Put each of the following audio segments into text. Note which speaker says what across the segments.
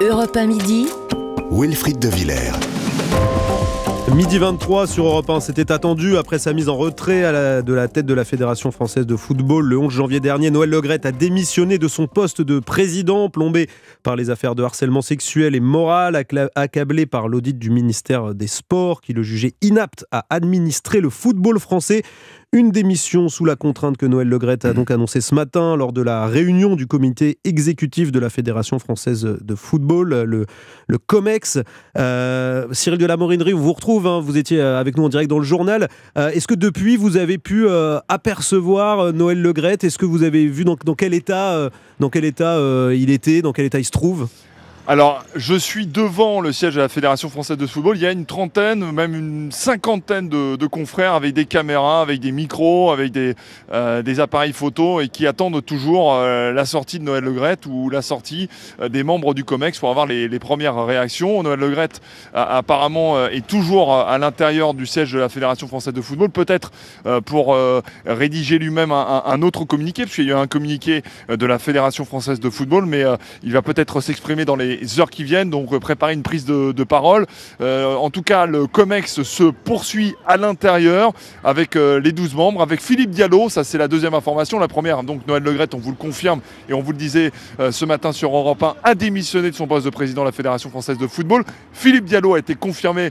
Speaker 1: Europe 1 midi.
Speaker 2: Wilfried de Villers.
Speaker 3: Midi 23 sur Europe 1, c'était attendu après sa mise en retrait à la- de la tête de la Fédération française de football. Le 11 janvier dernier, Noël Legrette a démissionné de son poste de président, plombé par les affaires de harcèlement sexuel et moral, accablé par l'audit du ministère des Sports qui le jugeait inapte à administrer le football français. Une démission sous la contrainte que Noël Legrette a donc annoncé ce matin lors de la réunion du comité exécutif de la Fédération française de football, le, COMEX. Euh, Cyril de la Morinerie, on vous retrouve, hein, vous étiez euh, avec nous en direct dans le journal. Euh, Est-ce que depuis, vous avez pu apercevoir Noël Legrette Est-ce que vous avez vu dans, quel état, il était, dans quel état il se trouve?
Speaker 4: Alors, je suis devant le siège de la Fédération française de football. Il y a une trentaine, même une cinquantaine de, confrères avec des caméras, avec des micros, avec des, euh, appareils photo et qui attendent toujours euh, la sortie de Noël Legrette ou la sortie euh, des membres du COMEX pour avoir les, premières réactions. Noël Legrette, apparemment, est toujours à l'intérieur du siège de la Fédération française de football, peut-être pour rédiger lui-même un, un- autre communiqué, parce qu'il y a eu un communiqué de la Fédération française de football, mais il va peut-être s'exprimer dans les heures qui viennent, donc euh, préparer une prise de, parole. Euh, en tout cas, le COMEX se poursuit à l'intérieur avec euh, les 12 membres, avec Philippe Diallo, ça c'est la deuxième information. La première, donc Noël Legrette, on vous le confirme et on vous le disait ce matin sur Europe 1, a démissionné de son poste de président de la Fédération française de football. Philippe Diallo a été confirmé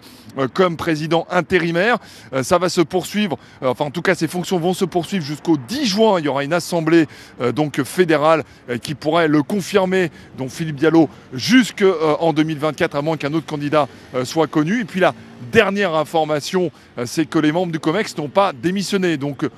Speaker 4: comme président intérimaire. Ça va se poursuivre, enfin en tout cas ses fonctions vont se poursuivre jusqu'au 10 juin. Il y aura une assemblée donc fédérale qui pourrait le confirmer, donc Philippe Diallo, jusqu'en 2024, à moins qu'un autre candidat euh, soit connu. Et puis la dernière information, euh, c'est que les membres du COMEX n'ont pas démissionné. Donc euh,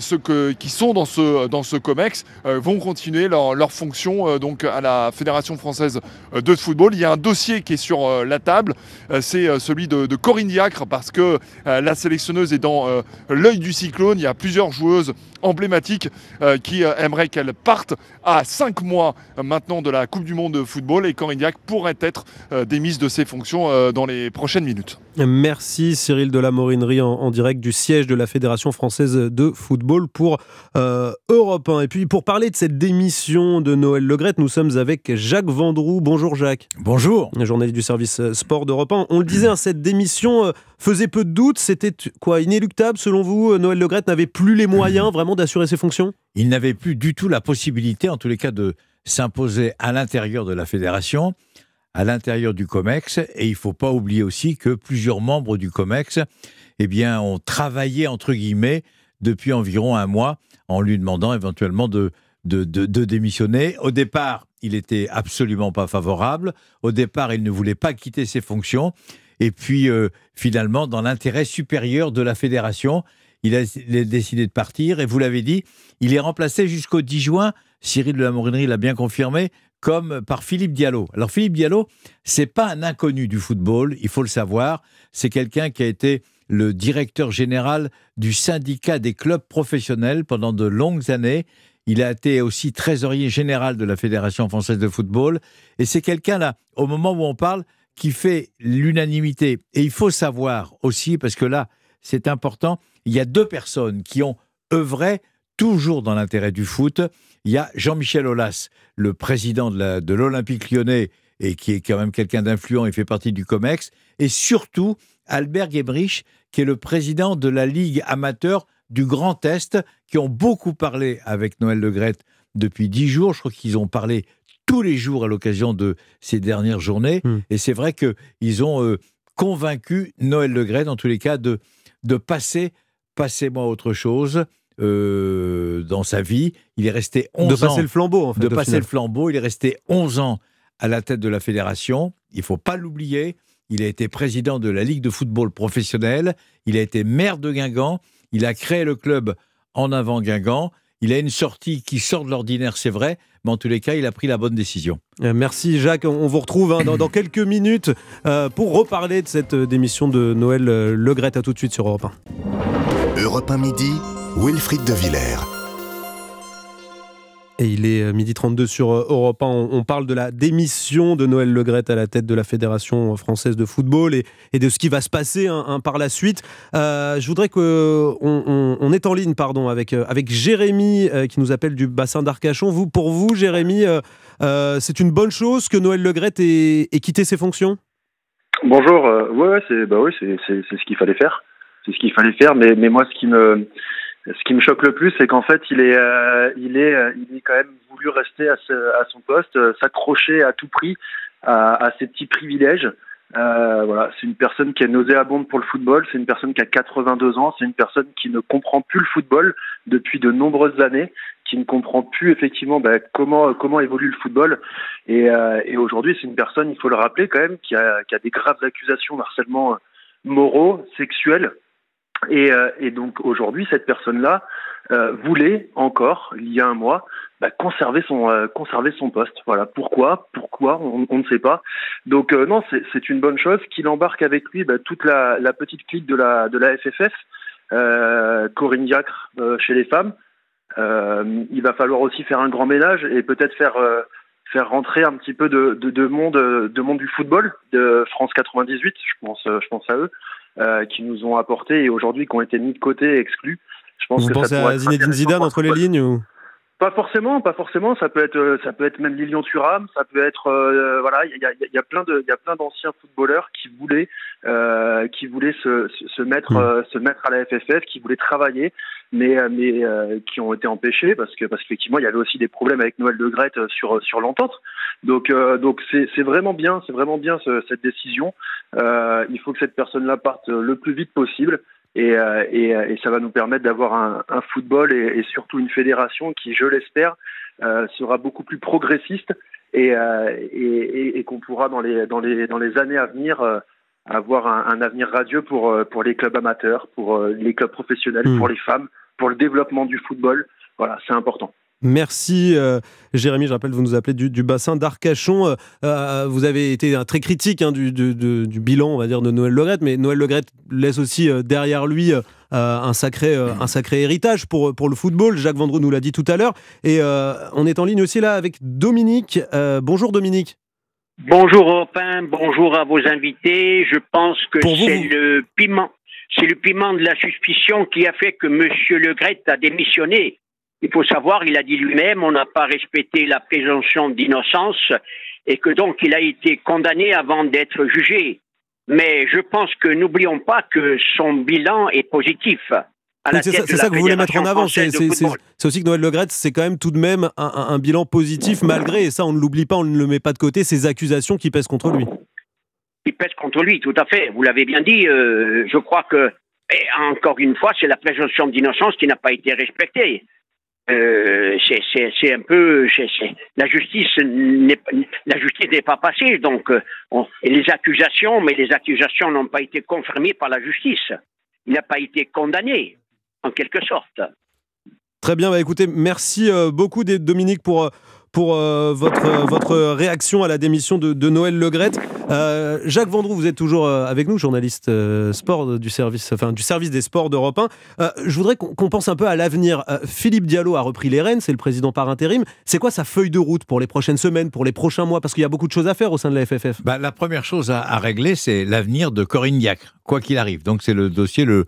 Speaker 4: ceux que- qui sont dans ce, dans ce COMEX euh, vont continuer leur, leur fonction euh, donc à la Fédération française euh, de football. Il y a un dossier qui est sur euh, la table, euh, c'est euh, celui de, de Corinne Diacre, parce que euh, la sélectionneuse est dans euh, l'œil du cyclone. Il y a plusieurs joueuses emblématiques euh, qui euh, aimeraient qu'elle parte à 5 mois euh, maintenant de la Coupe du Monde de football et Corinne Diacre pourrait être euh, démise de ses fonctions euh, dans les prochaines minutes.
Speaker 3: Merci Cyril de la Morinerie en, en direct du siège de la Fédération française de football pour euh, Europe 1. Et puis pour parler de cette démission de Noël Legrette, nous sommes avec Jacques Vendroux. Bonjour Jacques.
Speaker 5: Bonjour.
Speaker 3: journaliste du service euh, sport d'Europe 1. On le disait, hein, cette démission euh, faisait peu de doutes. C'était quoi inéluctable selon vous Noël Legrette n'avait plus les moyens vraiment d'assurer ses fonctions?
Speaker 5: Il n'avait plus du tout la possibilité, en tous les cas, de s'imposer à l'intérieur de la fédération, à l'intérieur du COMEX. Et il ne faut pas oublier aussi que plusieurs membres du COMEX eh bien, ont travaillé, entre guillemets, depuis environ un mois, en lui demandant éventuellement de, de, démissionner. Au départ, il était absolument pas favorable. Au départ, il ne voulait pas quitter ses fonctions. Et puis, euh, finalement, dans l'intérêt supérieur de la fédération, il a, il a décidé de partir. Et vous l'avez dit, il est remplacé jusqu'au 10 juin, Cyril de la Morinerie l'a bien confirmé, comme par Philippe Diallo. Alors Philippe Diallo, c'est pas un inconnu du football, il faut le savoir. C'est quelqu'un qui a été le directeur général du syndicat des clubs professionnels pendant de longues années. Il a été aussi trésorier général de la Fédération française de football. Et c'est quelqu'un là, au moment où on parle, qui fait l'unanimité. Et il faut savoir aussi, parce que là, c'est important, il y a deux personnes qui ont œuvré toujours dans l'intérêt du foot. Il y a Jean-Michel Aulas, le président de l'Olympique lyonnais, et qui est quand même quelqu'un d'influent et fait partie du COMEX, et surtout Albert Gebrich, qui est le président de la Ligue amateur du Grand Est, qui ont beaucoup parlé avec Noël Legrette depuis dix jours. Je crois qu'ils ont parlé tous les jours à l'occasion de ces dernières journées.
Speaker 3: Hmm.
Speaker 5: Et c'est vrai qu'ils ont euh, convaincu Noël Legrette, en tous les cas, de, de passer, passez-moi autre chose, euh, dans sa vie. Il est resté 11
Speaker 3: De
Speaker 5: ans
Speaker 3: passer le flambeau en fait.
Speaker 5: de passer
Speaker 3: final.
Speaker 5: le flambeau. Il est resté 11 ans à la tête de la fédération. Il faut pas l'oublier. Il a été président de la Ligue de football professionnel. Il a été maire de Guingamp. Il a créé le club en avant Guingamp. Il a une sortie qui sort de l'ordinaire, c'est vrai, mais en tous les cas, il a pris la bonne décision.
Speaker 3: Euh, Merci Jacques, on vous retrouve hein, dans, dans quelques minutes euh, pour reparler de cette démission de Noël euh, Legrette. À tout de suite sur Europe 1.
Speaker 2: Europe 1 midi, Wilfried de Villers.
Speaker 3: Et il est euh, midi 32 sur euh, Europe 1. On, parle de la démission de Noël Legrette à la tête de la Fédération française de football et, de ce qui va se passer hein, hein, par la suite. Euh, je voudrais qu'on on, est en ligne pardon, avec, avec Jérémy qui nous appelle du bassin d'Arcachon. Vous, pour vous, Jérémy, c'est une bonne chose que Noël Legrette ait, quitté ses fonctions?
Speaker 1: Bonjour. ouais, c'est bah c'est ce qu'il fallait faire. C'est ce qu'il fallait faire. Mais, mais moi, ce qui me ce qui me choque le plus, c'est qu'en fait, il est, euh, il est, euh, il est quand même voulu rester à, son poste, euh, s'accrocher à tout prix à, à, ses petits privilèges. voilà, c'est une personne qui est nauséabonde pour le football. C'est une personne qui a 82 ans. C'est une personne qui ne comprend plus le football depuis de nombreuses années, qui ne comprend plus effectivement ben, comment comment évolue le football. Et, et aujourd'hui, c'est une personne, il faut le rappeler quand même, qui a, qui a des graves accusations d'harcèlement moraux, sexuels et, euh, et donc aujourd'hui, cette personne-là euh, voulait encore, il y a un mois, bah, conserver son euh, conserver son poste. Voilà. Pourquoi? Pourquoi? On, ne sait pas. Donc non, c'est une bonne chose qu'il embarque avec lui bah, toute la, la, petite clique de la de la FFF, Corinne Diacre chez les femmes. il va falloir aussi faire un grand ménage et peut-être faire faire rentrer un petit peu de, de, de, monde de monde du football de France 98. Je pense je pense à eux. Euh, qui nous ont apporté et aujourd'hui qui ont été mis de côté, exclus.
Speaker 3: Je pense Vous que pensez ça à Zinedine Zidane entre les lignes ou?
Speaker 1: Pas forcément, pas forcément. Ça peut être, euh, ça peut être même Lilian Thuram. Ça peut être, euh, voilà, il y a, y a, plein de, il y a plein d'anciens footballeurs qui voulaient, euh, qui voulaient se, se mettre, hmm. se mettre à la FFF, qui voulaient travailler, mais, mais qui ont été empêchés parce que, parce qu'effectivement, il y avait aussi des problèmes avec Noël de Grette sur, sur l'entente. Donc, donc c'est, c'est vraiment bien, c'est vraiment bien cette décision. il faut que cette personne-là parte le plus vite possible. Euh, euh, et, ça va nous permettre d'avoir un, football et, surtout une fédération qui, je l'espère, euh, sera beaucoup plus progressiste et, qu'on pourra dans les, dans, les, dans les années à venir avoir un, avenir radieux pour, pour les clubs amateurs, pour les clubs professionnels, hmm. pour les femmes, pour le développement du football. Voilà, c'est important.
Speaker 3: Merci euh, Jérémy, je rappelle, vous nous appelez du, bassin d'Arcachon. Euh, euh, vous avez été très critique hein, du, bilan, on va dire, de Noël Legrette, mais Noël Legrette laisse aussi derrière lui un, sacré, un sacré héritage pour, pour le football. Jacques Vendroux nous l'a dit tout à l'heure. Et on est en ligne aussi là avec Dominique. bonjour Dominique.
Speaker 6: Bonjour Opin, bonjour à vos invités. Je pense que c'est le piment. C'est le piment de la suspicion qui a fait que M. Legrette a démissionné. Il faut savoir, il a dit lui-même, on n'a pas respecté la présomption d'innocence et que donc il a été condamné avant d'être jugé. Mais je pense que n'oublions pas que son bilan est positif.
Speaker 3: C'est ça, que vous voulez mettre en avant. C'est aussi que Noël Legrette, c'est quand même tout de même un, bilan positif, malgré, et ça on ne l'oublie pas, on ne le met pas de côté, ces accusations qui pèsent contre lui.
Speaker 6: Qui pèsent contre lui, tout à fait. Vous l'avez bien dit. Euh, je crois que, encore une fois, c'est la présomption d'innocence qui n'a pas été respectée. Euh, c'est un peu la justice n'est la justice n'est pas passée donc euh, les accusations mais les accusations n'ont pas été confirmées par la justice il n'a pas été condamné en quelque sorte
Speaker 3: très bien bah écoutez merci euh, beaucoup Dominique pour pour votre, votre réaction à la démission de, Noël Legrette. Euh, Jacques Vendroux, vous êtes toujours euh, avec nous, journaliste sport du service, enfin, du service des sports d'Europe 1. je voudrais qu'on pense un peu à l'avenir. Philippe Diallo a repris les rênes, c'est le président par intérim. C'est quoi sa feuille de route pour les prochaines semaines, pour les prochains mois? Parce qu'il y a beaucoup de choses à faire au sein de la FFF.
Speaker 5: Bah, la première chose à, régler, c'est l'avenir de Corinne Diacre, quoi qu'il arrive. Donc c'est le dossier le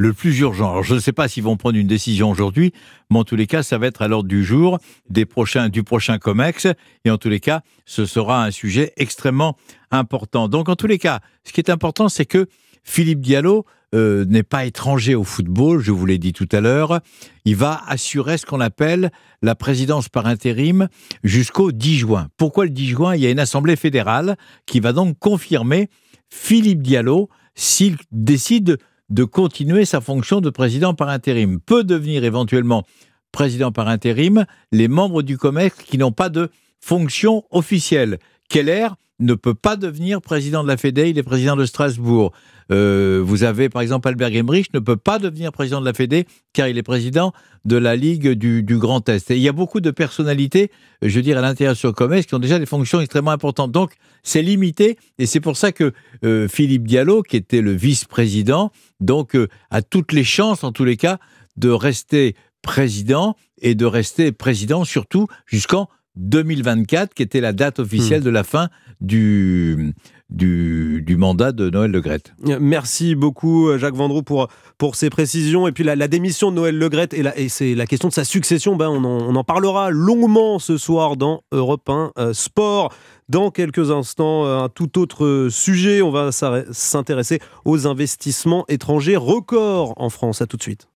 Speaker 5: le plus urgent. Je ne sais pas s'ils vont prendre une décision aujourd'hui, mais en tous les cas, ça va être à l'ordre du jour des prochains, du prochain COMEX. Et en tous les cas, ce sera un sujet extrêmement Donc, en tous les cas, ce qui est important, c'est que Philippe Diallo euh, n'est pas étranger au football, je vous l'ai dit tout à l'heure. Il va assurer ce qu'on appelle la présidence par intérim jusqu'au 10 juin. Pourquoi le 10 juin? Il y a une assemblée fédérale qui va donc confirmer Philippe Diallo s'il décide de continuer sa fonction de président par intérim. Peut devenir éventuellement président par intérim les membres du COMEX qui n'ont pas de fonction officielle. Keller ne peut pas devenir président de la Fédé, il est président de Strasbourg. Euh, vous avez par exemple Albert Gemrich ne peut pas devenir président de la Fédé car il est président de la Ligue du, Grand Est. Et il y a beaucoup de personnalités, je veux dire, à l'intérieur sur Commerce qui ont déjà des fonctions extrêmement importantes. Donc c'est limité et c'est pour ça que euh, Philippe Diallo, qui était le vice-président, donc euh, a toutes les chances en tous les cas de rester président et de rester président surtout jusqu'en 2024, qui était la date officielle de la fin du, du, du mandat de Noël Le Graët.
Speaker 3: Merci beaucoup Jacques Vendroux pour, pour ces précisions. Et puis la, la démission de Noël Le Graët et, c'est la question de sa succession, ben on, en, on en parlera longuement ce soir dans Europe 1 euh, Sport. Dans quelques instants, euh, un tout autre sujet, on va s'intéresser aux investissements étrangers records en France. À tout de suite.